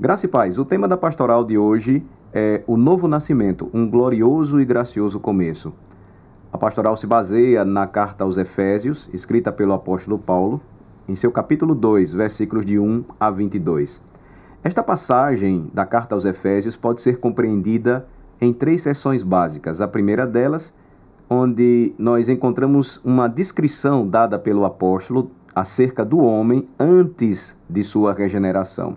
Graça e paz. O tema da pastoral de hoje é o novo nascimento, um glorioso e gracioso começo. A pastoral se baseia na carta aos Efésios, escrita pelo apóstolo Paulo, em seu capítulo 2, versículos de 1 a 22. Esta passagem da carta aos Efésios pode ser compreendida em três seções básicas. A primeira delas, onde nós encontramos uma descrição dada pelo apóstolo acerca do homem antes de sua regeneração.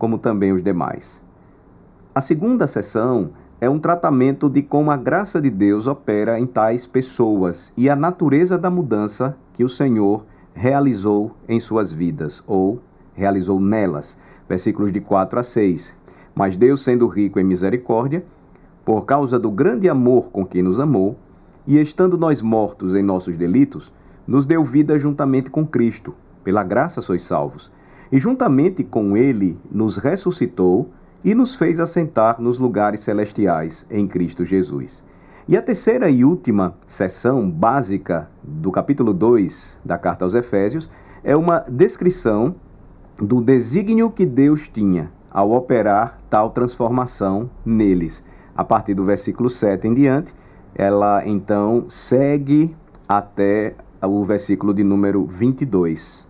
como também os demais. A segunda sessão é um tratamento de como a graça de Deus opera em tais pessoas e a natureza da mudança que o Senhor realizou em suas vidas, ou realizou nelas. Versículos de 4 a 6. Mas Deus, sendo rico em misericórdia, por causa do grande amor com que nos amou, e estando nós mortos em nossos delitos, nos deu vida juntamente com Cristo. Pela graça sois salvos e juntamente com ele nos ressuscitou e nos fez assentar nos lugares celestiais em Cristo Jesus. E a terceira e última sessão básica do capítulo 2 da carta aos Efésios é uma descrição do desígnio que Deus tinha ao operar tal transformação neles. A partir do versículo 7 em diante, ela então segue até o versículo de número 22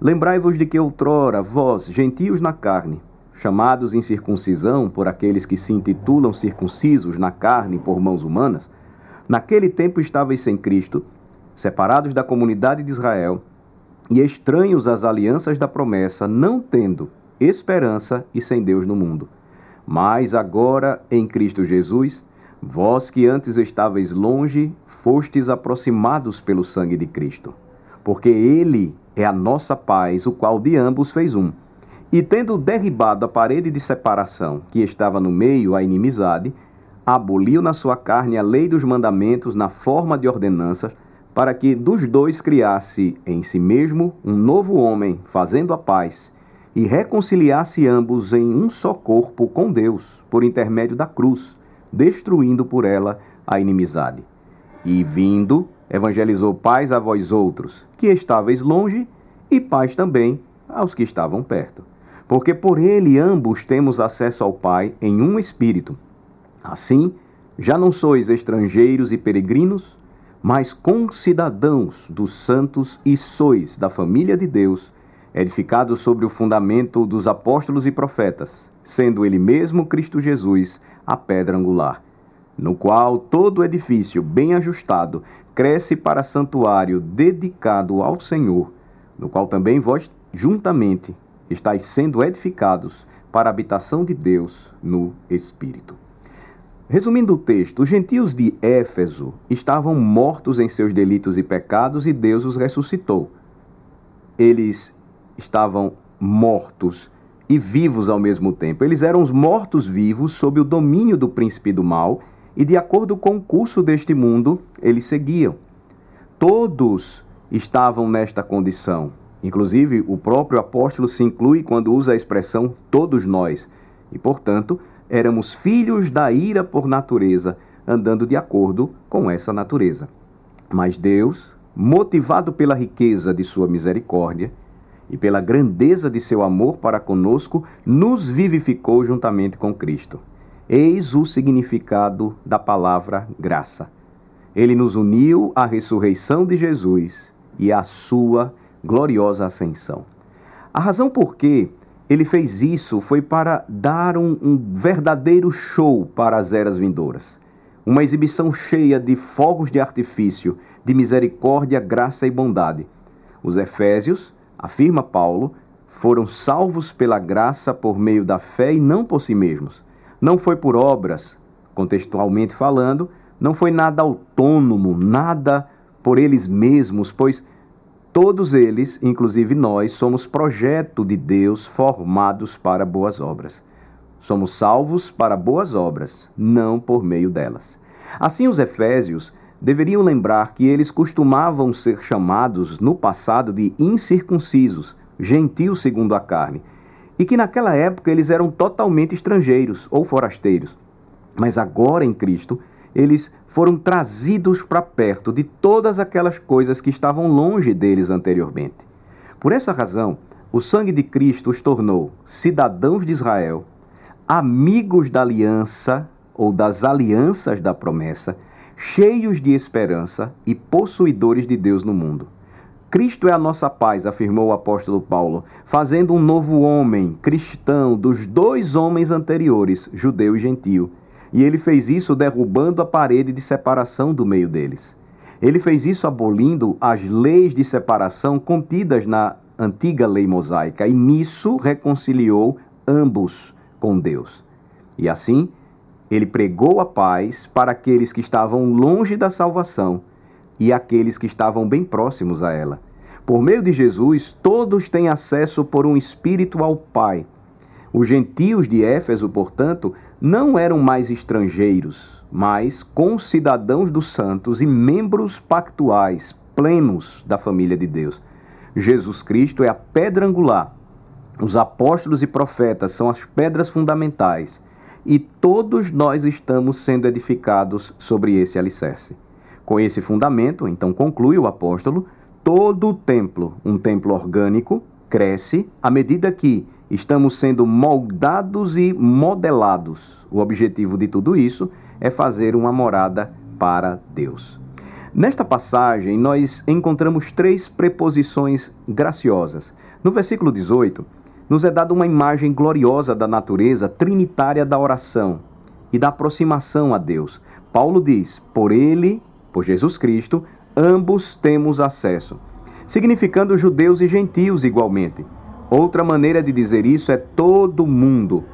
Lembrai-vos de que outrora vós, gentios na carne, chamados em circuncisão por aqueles que se intitulam circuncisos na carne por mãos humanas, naquele tempo estáveis sem Cristo, separados da comunidade de Israel e estranhos às alianças da promessa, não tendo esperança e sem Deus no mundo. Mas agora, em Cristo Jesus, vós que antes estáveis longe, fostes aproximados pelo sangue de Cristo, porque Ele é a nossa paz, o qual de ambos fez um. E tendo derribado a parede de separação que estava no meio, a inimizade, aboliu na sua carne a lei dos mandamentos na forma de ordenanças, para que dos dois criasse em si mesmo um novo homem, fazendo a paz, e reconciliasse ambos em um só corpo com Deus, por intermédio da cruz, destruindo por ela a inimizade. E vindo, Evangelizou paz a vós outros, que estáveis longe, e paz também aos que estavam perto. Porque por ele ambos temos acesso ao Pai em um espírito. Assim, já não sois estrangeiros e peregrinos, mas concidadãos dos santos e sois da família de Deus, edificados sobre o fundamento dos apóstolos e profetas, sendo ele mesmo Cristo Jesus a pedra angular no qual todo edifício bem ajustado cresce para santuário dedicado ao Senhor, no qual também vós juntamente estáis sendo edificados para a habitação de Deus no Espírito. Resumindo o texto, os gentios de Éfeso estavam mortos em seus delitos e pecados e Deus os ressuscitou. Eles estavam mortos e vivos ao mesmo tempo. Eles eram os mortos-vivos sob o domínio do príncipe do mal e de acordo com o curso deste mundo, eles seguiam. Todos estavam nesta condição. Inclusive, o próprio apóstolo se inclui quando usa a expressão todos nós. E, portanto, éramos filhos da ira por natureza, andando de acordo com essa natureza. Mas Deus, motivado pela riqueza de sua misericórdia e pela grandeza de seu amor para conosco, nos vivificou juntamente com Cristo. Eis o significado da palavra graça. Ele nos uniu à ressurreição de Jesus e à sua gloriosa ascensão. A razão por que ele fez isso foi para dar um, um verdadeiro show para as eras vindouras. Uma exibição cheia de fogos de artifício, de misericórdia, graça e bondade. Os Efésios, afirma Paulo, foram salvos pela graça por meio da fé e não por si mesmos. Não foi por obras, contextualmente falando, não foi nada autônomo, nada por eles mesmos, pois todos eles, inclusive nós, somos projeto de Deus formados para boas obras. Somos salvos para boas obras, não por meio delas. Assim, os Efésios deveriam lembrar que eles costumavam ser chamados no passado de incircuncisos, gentios segundo a carne, e que naquela época eles eram totalmente estrangeiros ou forasteiros. Mas agora em Cristo, eles foram trazidos para perto de todas aquelas coisas que estavam longe deles anteriormente. Por essa razão, o sangue de Cristo os tornou cidadãos de Israel, amigos da aliança ou das alianças da promessa, cheios de esperança e possuidores de Deus no mundo. Cristo é a nossa paz, afirmou o apóstolo Paulo, fazendo um novo homem, cristão, dos dois homens anteriores, judeu e gentio. E ele fez isso derrubando a parede de separação do meio deles. Ele fez isso abolindo as leis de separação contidas na antiga lei mosaica e nisso reconciliou ambos com Deus. E assim, ele pregou a paz para aqueles que estavam longe da salvação e aqueles que estavam bem próximos a ela. Por meio de Jesus, todos têm acesso por um Espírito ao Pai. Os gentios de Éfeso, portanto, não eram mais estrangeiros, mas concidadãos dos santos e membros pactuais, plenos da família de Deus. Jesus Cristo é a pedra angular. Os apóstolos e profetas são as pedras fundamentais e todos nós estamos sendo edificados sobre esse alicerce. Com esse fundamento, então conclui o apóstolo, todo o templo, um templo orgânico, cresce à medida que estamos sendo moldados e modelados. O objetivo de tudo isso é fazer uma morada para Deus. Nesta passagem, nós encontramos três preposições graciosas. No versículo 18, nos é dada uma imagem gloriosa da natureza trinitária da oração e da aproximação a Deus. Paulo diz: Por ele, por Jesus Cristo, ambos temos acesso, significando judeus e gentios igualmente. Outra maneira de dizer isso é todo mundo.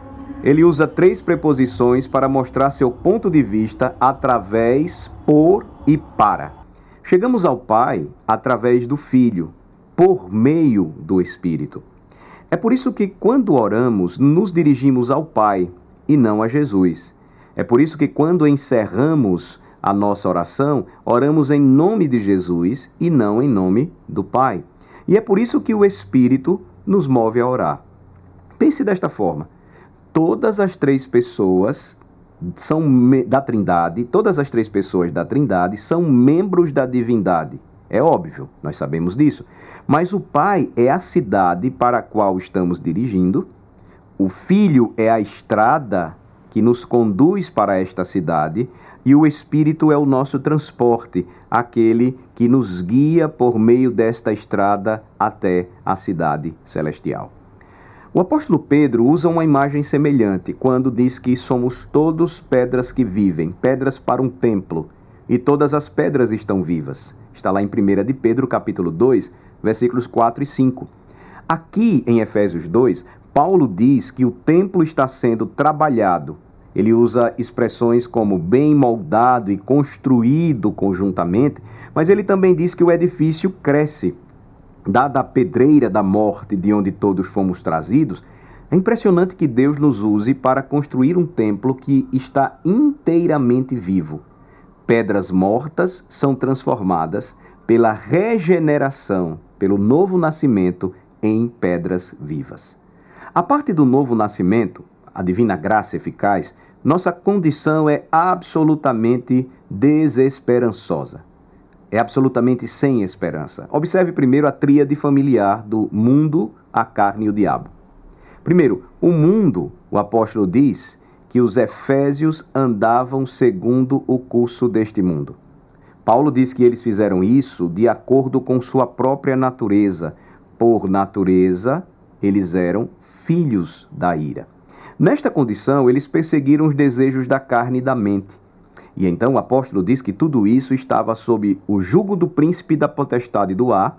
Ele usa três preposições para mostrar seu ponto de vista através, por e para. Chegamos ao Pai através do Filho, por meio do Espírito. É por isso que, quando oramos, nos dirigimos ao Pai e não a Jesus. É por isso que, quando encerramos a nossa oração, oramos em nome de Jesus e não em nome do Pai. E é por isso que o Espírito nos move a orar. Pense desta forma: todas as três pessoas são da Trindade, todas as três pessoas da Trindade são membros da divindade. É óbvio, nós sabemos disso. Mas o Pai é a cidade para a qual estamos dirigindo, o Filho é a estrada que nos conduz para esta cidade, e o Espírito é o nosso transporte, aquele que nos guia por meio desta estrada até a cidade celestial. O apóstolo Pedro usa uma imagem semelhante quando diz que somos todos pedras que vivem, pedras para um templo e todas as pedras estão vivas. Está lá em 1 de Pedro, capítulo 2, versículos 4 e 5. Aqui em Efésios 2, Paulo diz que o templo está sendo trabalhado. Ele usa expressões como bem moldado e construído conjuntamente, mas ele também diz que o edifício cresce. Dada a pedreira da morte de onde todos fomos trazidos, é impressionante que Deus nos use para construir um templo que está inteiramente vivo pedras mortas são transformadas pela regeneração, pelo novo nascimento em pedras vivas. A parte do novo nascimento, a divina graça eficaz, nossa condição é absolutamente desesperançosa. É absolutamente sem esperança. Observe primeiro a tríade familiar do mundo, a carne e o diabo. Primeiro, o mundo, o apóstolo diz, que os efésios andavam segundo o curso deste mundo. Paulo diz que eles fizeram isso de acordo com sua própria natureza. Por natureza, eles eram filhos da ira. Nesta condição, eles perseguiram os desejos da carne e da mente. E então o apóstolo diz que tudo isso estava sob o jugo do príncipe da potestade do ar,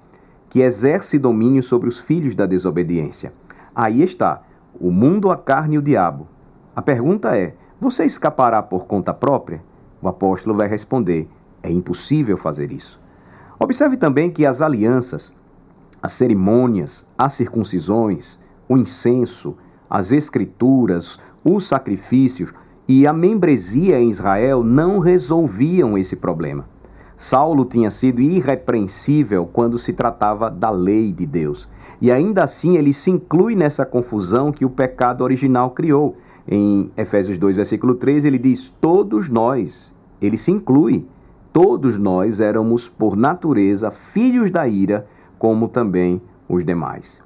que exerce domínio sobre os filhos da desobediência. Aí está, o mundo, a carne e o diabo. A pergunta é: você escapará por conta própria? O apóstolo vai responder: é impossível fazer isso. Observe também que as alianças, as cerimônias, as circuncisões, o incenso, as escrituras, os sacrifícios e a membresia em Israel não resolviam esse problema. Saulo tinha sido irrepreensível quando se tratava da lei de Deus. E ainda assim ele se inclui nessa confusão que o pecado original criou. Em Efésios 2, versículo 13, ele diz: Todos nós, ele se inclui, todos nós éramos, por natureza, filhos da ira, como também os demais.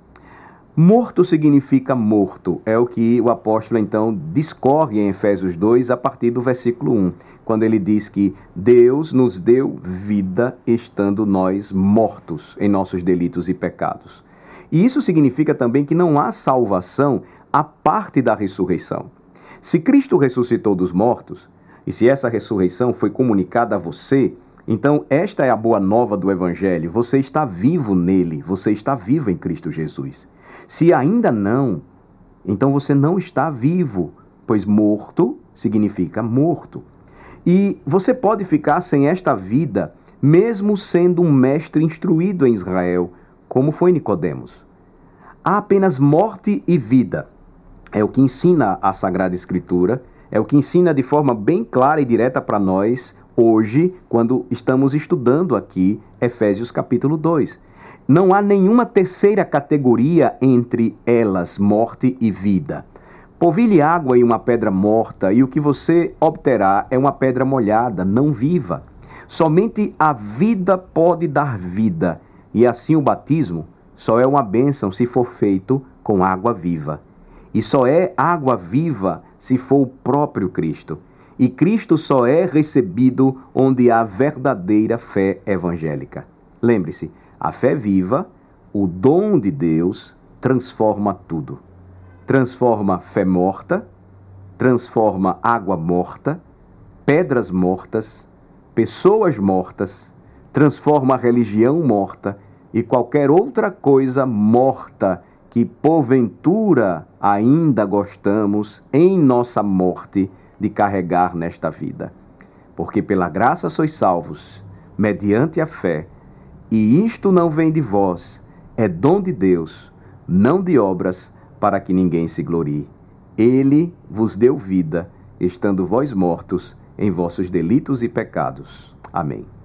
Morto significa morto, é o que o apóstolo então discorre em Efésios 2 a partir do versículo 1, quando ele diz que Deus nos deu vida estando nós mortos em nossos delitos e pecados. E isso significa também que não há salvação a parte da ressurreição. Se Cristo ressuscitou dos mortos, e se essa ressurreição foi comunicada a você, então esta é a boa nova do Evangelho. Você está vivo nele, você está vivo em Cristo Jesus. Se ainda não, então você não está vivo, pois morto significa morto. E você pode ficar sem esta vida, mesmo sendo um mestre instruído em Israel, como foi Nicodemos. Há apenas morte e vida. É o que ensina a Sagrada Escritura, é o que ensina de forma bem clara e direta para nós hoje, quando estamos estudando aqui Efésios capítulo 2. Não há nenhuma terceira categoria entre elas, morte e vida. Polvilhe água em uma pedra morta e o que você obterá é uma pedra molhada, não viva. Somente a vida pode dar vida, e assim o batismo só é uma bênção se for feito com água viva. E só é água viva se for o próprio Cristo. E Cristo só é recebido onde há verdadeira fé evangélica. Lembre-se, a fé viva, o dom de Deus, transforma tudo. Transforma fé morta, transforma água morta, pedras mortas, pessoas mortas, transforma a religião morta e qualquer outra coisa morta que porventura ainda gostamos em nossa morte de carregar nesta vida. Porque pela graça sois salvos, mediante a fé e isto não vem de vós, é dom de Deus, não de obras, para que ninguém se glorie. Ele vos deu vida, estando vós mortos em vossos delitos e pecados. Amém.